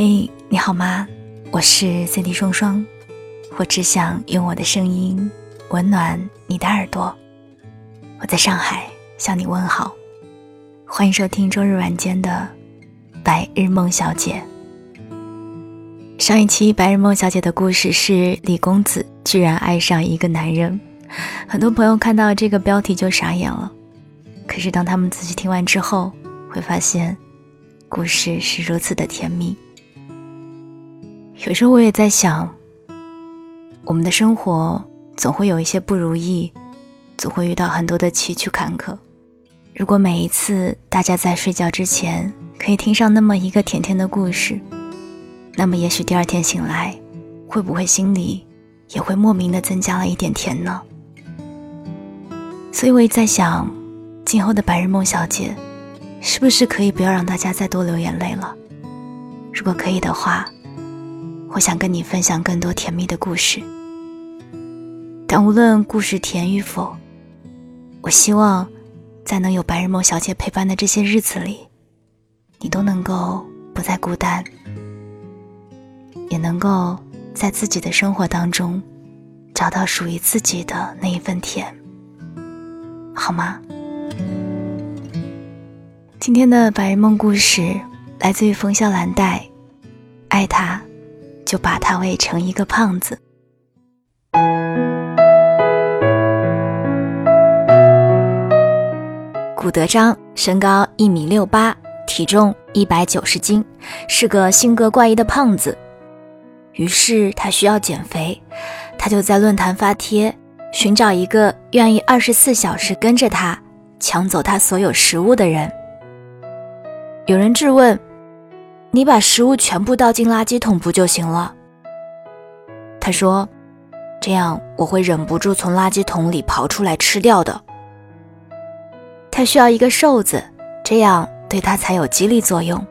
嘿，你好吗？我是 c d 双双，我只想用我的声音温暖你的耳朵。我在上海向你问好，欢迎收听周日晚间的《白日梦小姐》。上一期《白日梦小姐》的故事是李公子居然爱上一个男人，很多朋友看到这个标题就傻眼了。可是当他们仔细听完之后，会发现故事是如此的甜蜜。有时候我也在想，我们的生活总会有一些不如意，总会遇到很多的崎岖坎坷。如果每一次大家在睡觉之前可以听上那么一个甜甜的故事，那么也许第二天醒来，会不会心里也会莫名的增加了一点甜呢？所以我也在想，今后的白日梦小姐，是不是可以不要让大家再多流眼泪了？如果可以的话。我想跟你分享更多甜蜜的故事，但无论故事甜与否，我希望在能有白日梦小姐陪伴的这些日子里，你都能够不再孤单，也能够在自己的生活当中找到属于自己的那一份甜，好吗？今天的白日梦故事来自于冯笑兰黛，爱他。就把他喂成一个胖子。古德章身高一米六八，体重一百九十斤，是个性格怪异的胖子。于是他需要减肥，他就在论坛发帖，寻找一个愿意二十四小时跟着他，抢走他所有食物的人。有人质问。你把食物全部倒进垃圾桶不就行了？他说：“这样我会忍不住从垃圾桶里刨出来吃掉的。”他需要一个瘦子，这样对他才有激励作用。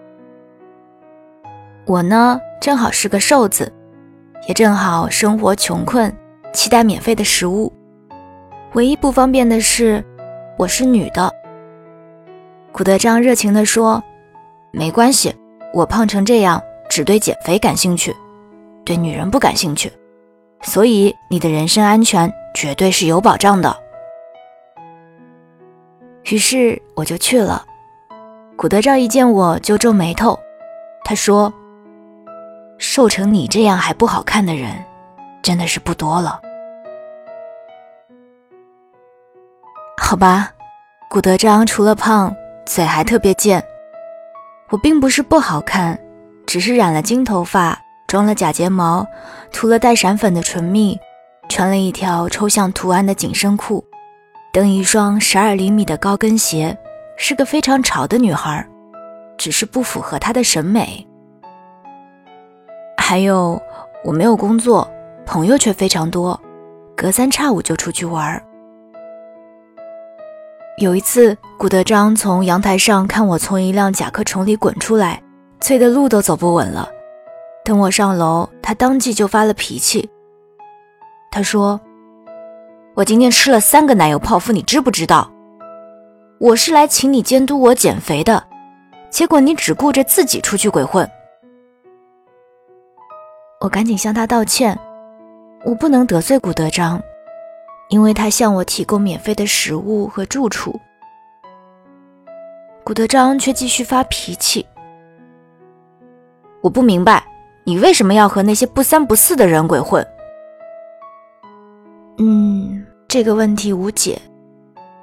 我呢，正好是个瘦子，也正好生活穷困，期待免费的食物。唯一不方便的是，我是女的。古德章热情地说：“没关系。”我胖成这样，只对减肥感兴趣，对女人不感兴趣，所以你的人身安全绝对是有保障的。于是我就去了。古德昭一见我就皱眉头，他说：“瘦成你这样还不好看的人，真的是不多了。”好吧，古德章除了胖，嘴还特别贱。我并不是不好看，只是染了金头发，装了假睫毛，涂了带闪粉的唇蜜，穿了一条抽象图案的紧身裤，蹬一双十二厘米的高跟鞋，是个非常潮的女孩，只是不符合她的审美。还有，我没有工作，朋友却非常多，隔三差五就出去玩儿。有一次，古德章从阳台上看我从一辆甲壳虫里滚出来，催的路都走不稳了。等我上楼，他当即就发了脾气。他说：“我今天吃了三个奶油泡芙，你知不知道？我是来请你监督我减肥的，结果你只顾着自己出去鬼混。”我赶紧向他道歉，我不能得罪古德章。因为他向我提供免费的食物和住处，古德章却继续发脾气。我不明白，你为什么要和那些不三不四的人鬼混？嗯，这个问题无解。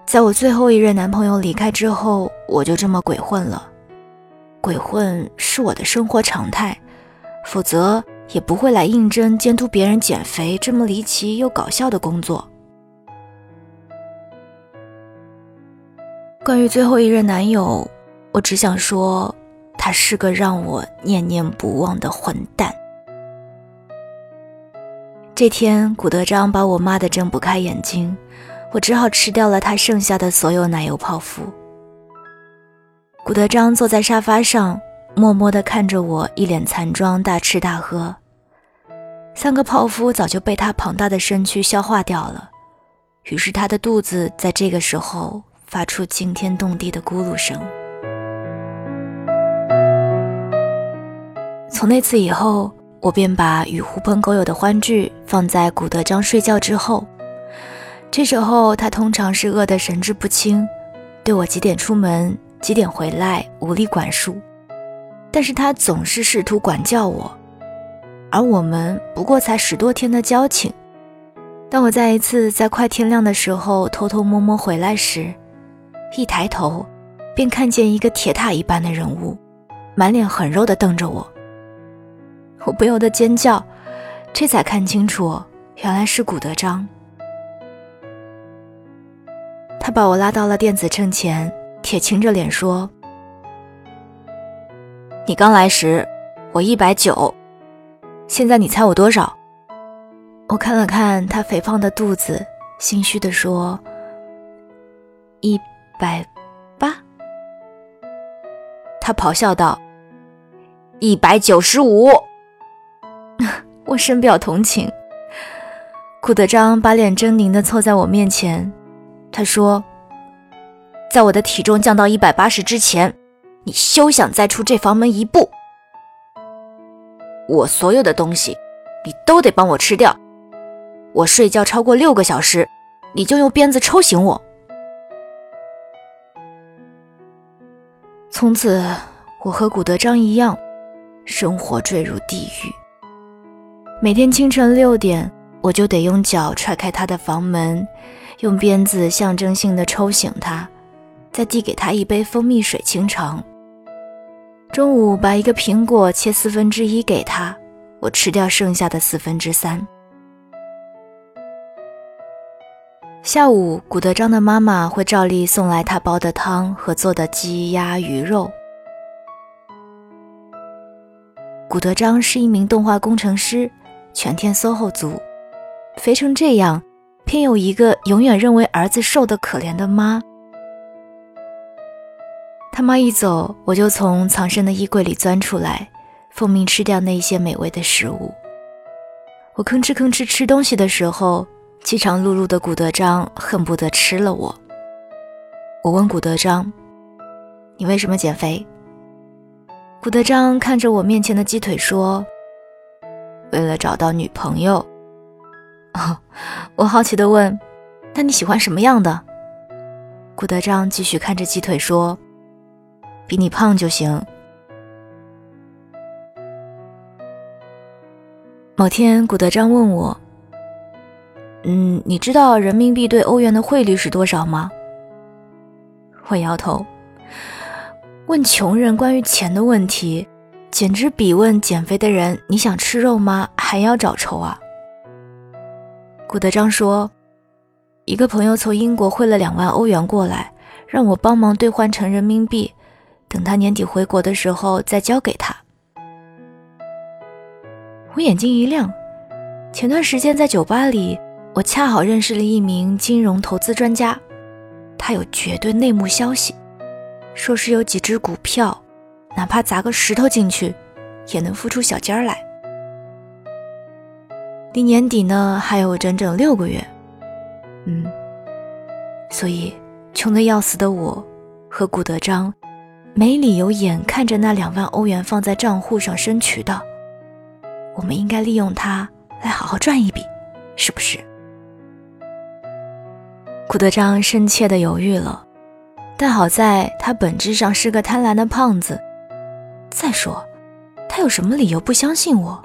在我最后一任男朋友离开之后，我就这么鬼混了。鬼混是我的生活常态，否则也不会来应征监督别人减肥这么离奇又搞笑的工作。关于最后一任男友，我只想说，他是个让我念念不忘的混蛋。这天，古德章把我骂得睁不开眼睛，我只好吃掉了他剩下的所有奶油泡芙。古德章坐在沙发上，默默地看着我一脸残妆大吃大喝。三个泡芙早就被他庞大的身躯消化掉了，于是他的肚子在这个时候。发出惊天动地的咕噜声。从那次以后，我便把与狐朋狗友的欢聚放在古德章睡觉之后。这时候他通常是饿得神志不清，对我几点出门、几点回来无力管束，但是他总是试图管教我，而我们不过才十多天的交情。当我再一次在快天亮的时候偷偷摸摸回来时，一抬头，便看见一个铁塔一般的人物，满脸狠肉地瞪着我。我不由得尖叫，这才看清楚，原来是古德章。他把我拉到了电子秤前，铁青着脸说：“你刚来时，我一百九，现在你猜我多少？”我看了看他肥胖的肚子，心虚地说：“一百八。”他咆哮道：“一百九十五！” 我深表同情。顾德章把脸狰狞地凑在我面前，他说：“在我的体重降到一百八十之前，你休想再出这房门一步。我所有的东西，你都得帮我吃掉。”我睡觉超过六个小时，你就用鞭子抽醒我。从此，我和古德章一样，生活坠入地狱。每天清晨六点，我就得用脚踹开他的房门，用鞭子象征性的抽醒他，再递给他一杯蜂蜜水清肠。中午把一个苹果切四分之一给他，我吃掉剩下的四分之三。下午，古德章的妈妈会照例送来他煲的汤和做的鸡鸭鱼肉。古德章是一名动画工程师，全天 SOHO 族，肥成这样，偏有一个永远认为儿子瘦的可怜的妈。他妈一走，我就从藏身的衣柜里钻出来，奉命吃掉那些美味的食物。我吭哧吭哧吃东西的时候。饥肠辘辘的古德章恨不得吃了我。我问古德章：“你为什么减肥？”古德章看着我面前的鸡腿说：“为了找到女朋友。”哦，我好奇的问：“那你喜欢什么样的？”古德章继续看着鸡腿说：“比你胖就行。”某天，古德章问我。嗯，你知道人民币对欧元的汇率是多少吗？我摇头。问穷人关于钱的问题，简直比问减肥的人“你想吃肉吗”还要找抽啊！古德章说，一个朋友从英国汇了两万欧元过来，让我帮忙兑换成人民币，等他年底回国的时候再交给他。我眼睛一亮，前段时间在酒吧里。我恰好认识了一名金融投资专家，他有绝对内幕消息，说是有几只股票，哪怕砸个石头进去，也能孵出小尖儿来。离年底呢还有整整六个月，嗯，所以穷得要死的我和古德章，没理由眼看着那两万欧元放在账户上生渠道，我们应该利用它来好好赚一笔，是不是？古德章深切地犹豫了，但好在他本质上是个贪婪的胖子。再说，他有什么理由不相信我？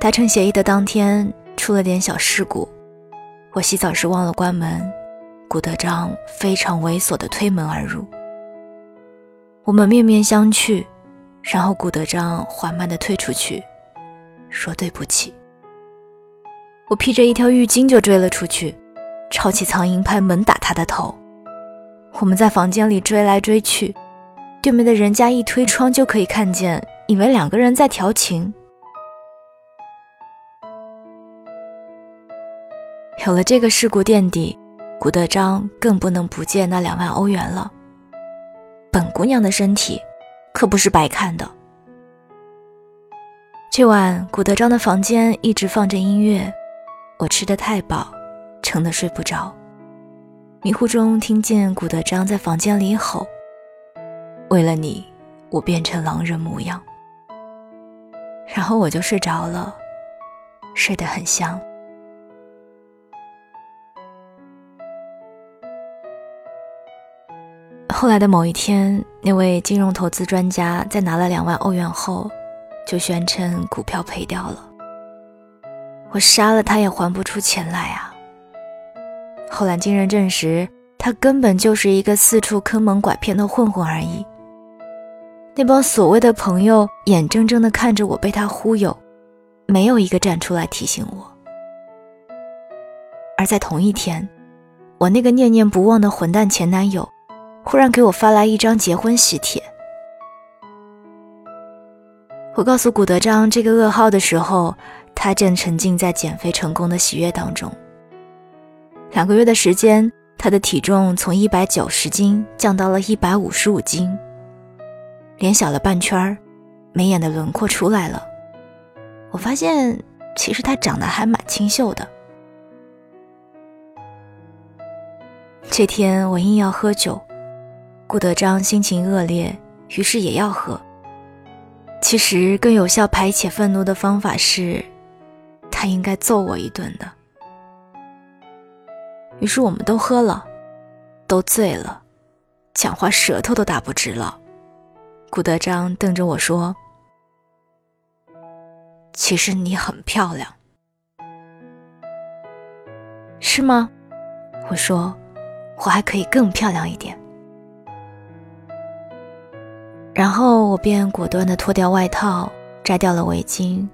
达成协议的当天出了点小事故，我洗澡时忘了关门，古德章非常猥琐地推门而入。我们面面相觑，然后古德章缓慢地退出去，说对不起。我披着一条浴巾就追了出去，抄起苍蝇拍猛打他的头。我们在房间里追来追去，对面的人家一推窗就可以看见，以为两个人在调情。有了这个事故垫底，古德章更不能不借那两万欧元了。本姑娘的身体可不是白看的。这晚，古德章的房间一直放着音乐。我吃得太饱，撑得睡不着。迷糊中听见古德章在房间里吼：“为了你，我变成狼人模样，然后我就睡着了，睡得很香。后来的某一天，那位金融投资专家在拿了两万欧元后，就宣称股票赔掉了。我杀了他也还不出钱来啊！后来经人证实，他根本就是一个四处坑蒙拐骗的混混而已。那帮所谓的朋友眼睁睁地看着我被他忽悠，没有一个站出来提醒我。而在同一天，我那个念念不忘的混蛋前男友。忽然给我发来一张结婚喜帖。我告诉古德章这个噩耗的时候，他正沉浸在减肥成功的喜悦当中。两个月的时间，他的体重从一百九十斤降到了一百五十五斤，脸小了半圈儿，眉眼的轮廓出来了。我发现，其实他长得还蛮清秀的。这天我硬要喝酒。顾德章心情恶劣，于是也要喝。其实更有效排解愤怒的方法是，他应该揍我一顿的。于是我们都喝了，都醉了，讲话舌头都打不直了。顾德章瞪着我说：“其实你很漂亮，是吗？”我说：“我还可以更漂亮一点。”然后我便果断地脱掉外套，摘掉了围巾，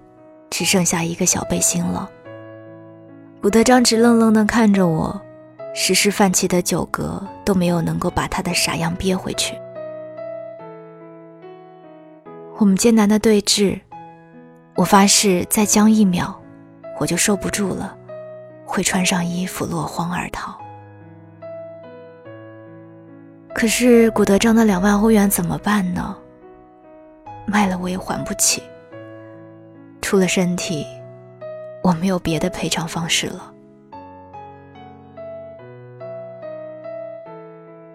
只剩下一个小背心了。古德章直愣愣地看着我，时时泛起的酒嗝都没有能够把他的傻样憋回去。我们艰难的对峙，我发誓再僵一秒，我就受不住了，会穿上衣服落荒而逃。可是古德章的两万欧元怎么办呢？卖了我也还不起。除了身体，我没有别的赔偿方式了。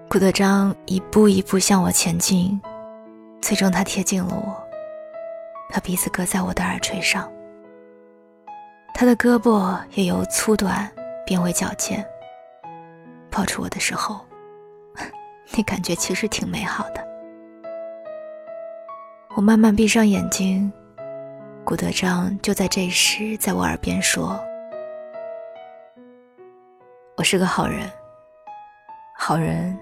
古德章一步一步向我前进，最终他贴近了我，把鼻子搁在我的耳垂上，他的胳膊也由粗短变为矫健。抱住我的时候。那感觉其实挺美好的。我慢慢闭上眼睛，古德章就在这时在我耳边说：“我是个好人，好人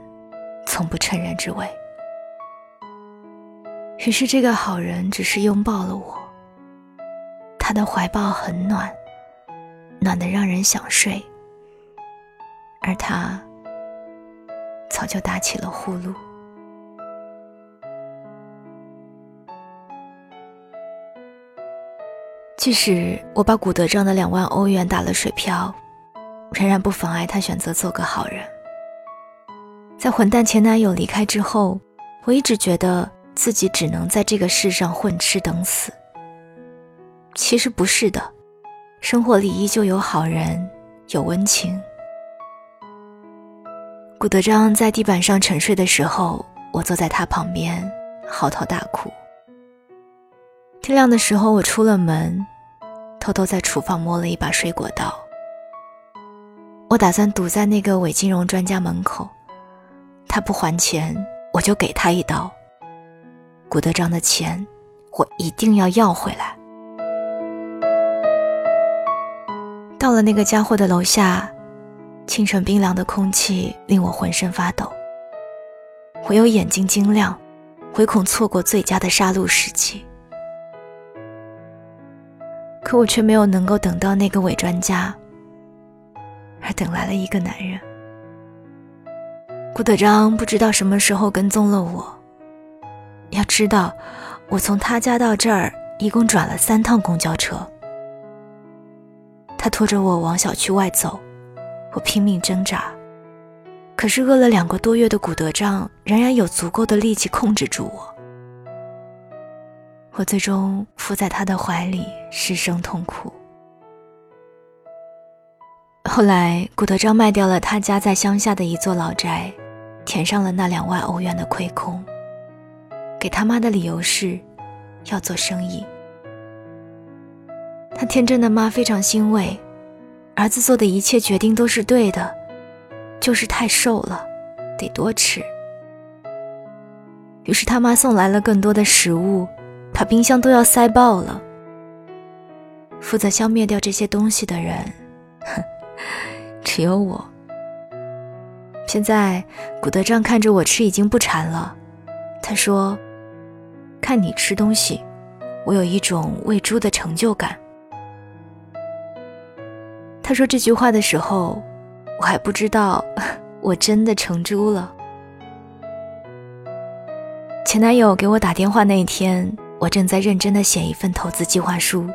从不趁人之危。”于是这个好人只是拥抱了我，他的怀抱很暖，暖得让人想睡，而他。早就打起了呼噜。即使我把古德章的两万欧元打了水漂，仍然不妨碍他选择做个好人。在混蛋前男友离开之后，我一直觉得自己只能在这个世上混吃等死。其实不是的，生活里依旧有好人，有温情。古德章在地板上沉睡的时候，我坐在他旁边，嚎啕大哭。天亮的时候，我出了门，偷偷在厨房摸了一把水果刀。我打算堵在那个伪金融专家门口，他不还钱，我就给他一刀。古德章的钱，我一定要要回来。到了那个家伙的楼下。清晨冰凉的空气令我浑身发抖，唯有眼睛晶亮，唯恐错过最佳的杀戮时机。可我却没有能够等到那个伪专家，而等来了一个男人。顾德章不知道什么时候跟踪了我。要知道，我从他家到这儿一共转了三趟公交车。他拖着我往小区外走。我拼命挣扎，可是饿了两个多月的古德章仍然有足够的力气控制住我。我最终伏在他的怀里失声痛哭。后来，古德章卖掉了他家在乡下的一座老宅，填上了那两万欧元的亏空。给他妈的理由是，要做生意。他天真的妈非常欣慰，儿子做的一切决定都是对的，就是太瘦了，得多吃。于是他妈送来了更多的食物，把冰箱都要塞爆了。负责消灭掉这些东西的人，哼，只有我。现在古德章看着我吃已经不馋了，他说：“看你吃东西，我有一种喂猪的成就感。”他说这句话的时候，我还不知道我真的成猪了。前男友给我打电话那一天，我正在认真的写一份投资计划书。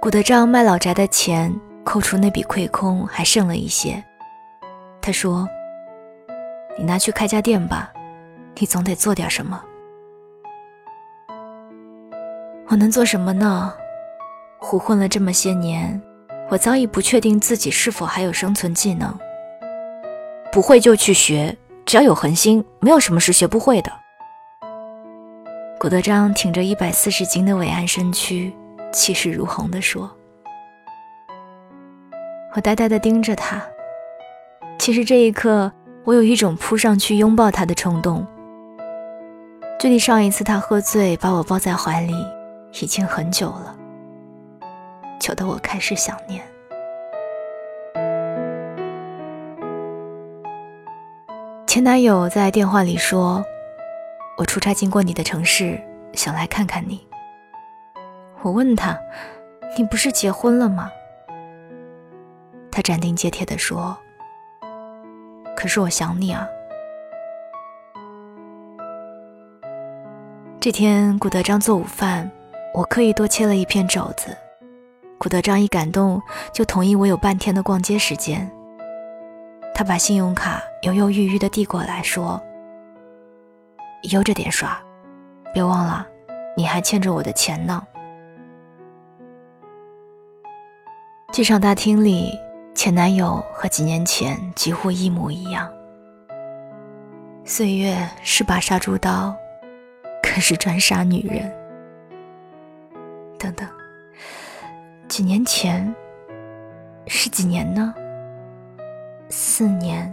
古德章卖老宅的钱，扣除那笔亏空，还剩了一些。他说：“你拿去开家店吧，你总得做点什么。”我能做什么呢？胡混了这么些年，我早已不确定自己是否还有生存技能。不会就去学，只要有恒心，没有什么是学不会的。古德章挺着一百四十斤的伟岸身躯。气势如虹地说：“我呆呆地盯着他。其实这一刻，我有一种扑上去拥抱他的冲动。距离上一次他喝醉把我抱在怀里，已经很久了，久得我开始想念。”前男友在电话里说：“我出差经过你的城市，想来看看你。”我问他：“你不是结婚了吗？”他斩钉截铁地说：“可是我想你啊。”这天，古德章做午饭，我刻意多切了一片肘子。古德章一感动，就同意我有半天的逛街时间。他把信用卡犹犹豫豫地递过来，说：“悠着点刷，别忘了，你还欠着我的钱呢。”剧场大厅里，前男友和几年前几乎一模一样。岁月是把杀猪刀，可是专杀女人。等等，几年前是几年呢？四年、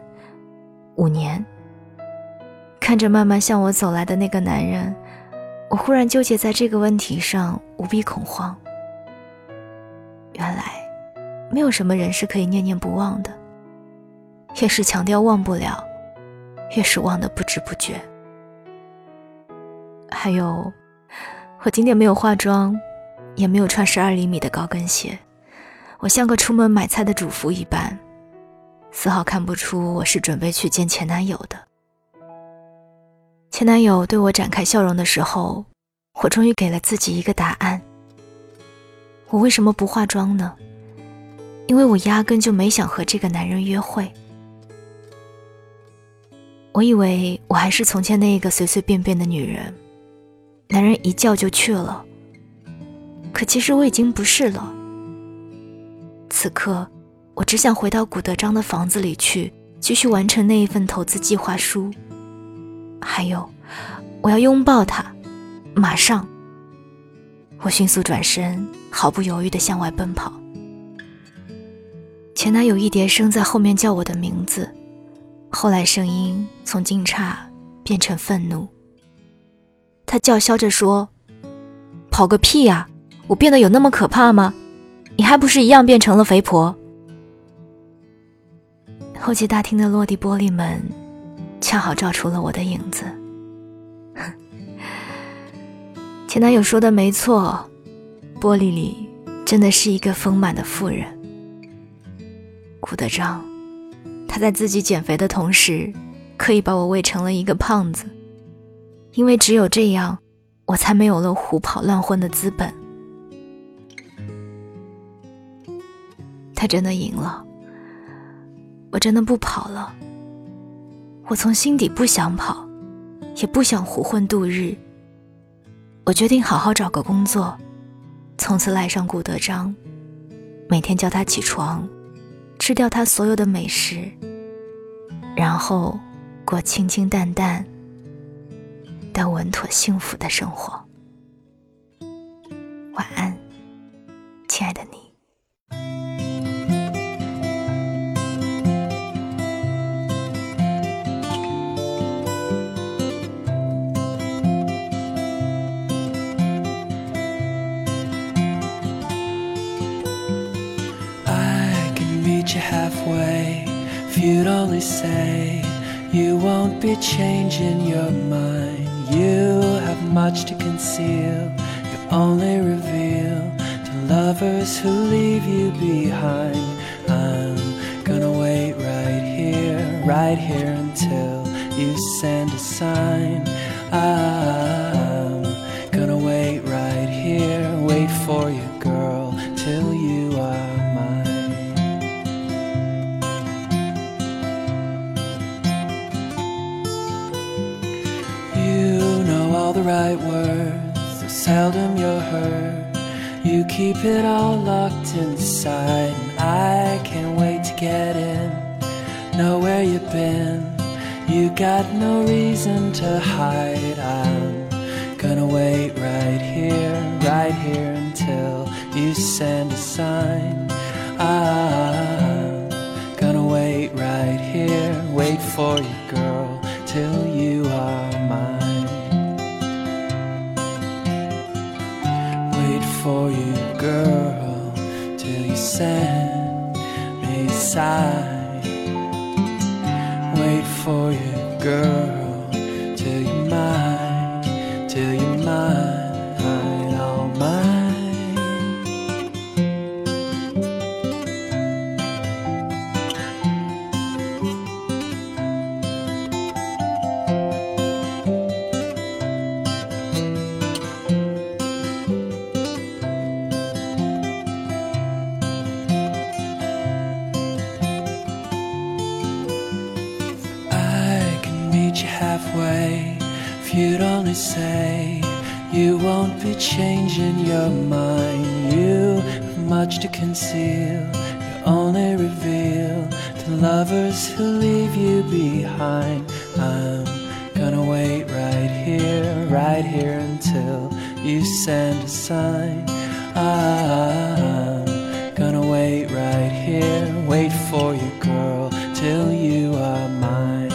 五年。看着慢慢向我走来的那个男人，我忽然纠结在这个问题上，无比恐慌。原来。没有什么人是可以念念不忘的。越是强调忘不了，越是忘得不知不觉。还有，我今天没有化妆，也没有穿十二厘米的高跟鞋，我像个出门买菜的主妇一般，丝毫看不出我是准备去见前男友的。前男友对我展开笑容的时候，我终于给了自己一个答案：我为什么不化妆呢？因为我压根就没想和这个男人约会。我以为我还是从前那个随随便便的女人，男人一叫就去了。可其实我已经不是了。此刻，我只想回到古德章的房子里去，继续完成那一份投资计划书。还有，我要拥抱他，马上。我迅速转身，毫不犹豫地向外奔跑。前男友一叠声在后面叫我的名字，后来声音从惊诧变成愤怒。他叫嚣着说：“跑个屁呀！我变得有那么可怕吗？你还不是一样变成了肥婆？”候机大厅的落地玻璃门恰好照出了我的影子。前男友说的没错，玻璃里真的是一个丰满的妇人。顾德章，他在自己减肥的同时，刻意把我喂成了一个胖子，因为只有这样，我才没有了胡跑乱混的资本。他真的赢了，我真的不跑了。我从心底不想跑，也不想胡混度日。我决定好好找个工作，从此赖上顾德章，每天叫他起床。吃掉他所有的美食，然后过清清淡淡、但稳妥幸福的生活。晚安，亲爱的你。Halfway if you'd only say you won't be changing your mind. You have much to conceal, you only reveal to lovers who leave you behind. I'm gonna wait right here, right here until you send a sign. I'm the right words, so seldom you're heard. You keep it all locked inside, and I can't wait to get in. Know where you've been, you got no reason to hide. I'm gonna wait right here, right here until you send a sign. I'm gonna wait right here, wait for you, side who leave you behind. I'm gonna wait right here, right here until you send a sign. I'm gonna wait right here, wait for you, girl, till you are mine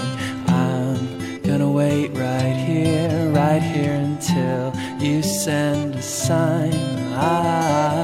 I'm gonna wait right here, right here until you send a sign. I'm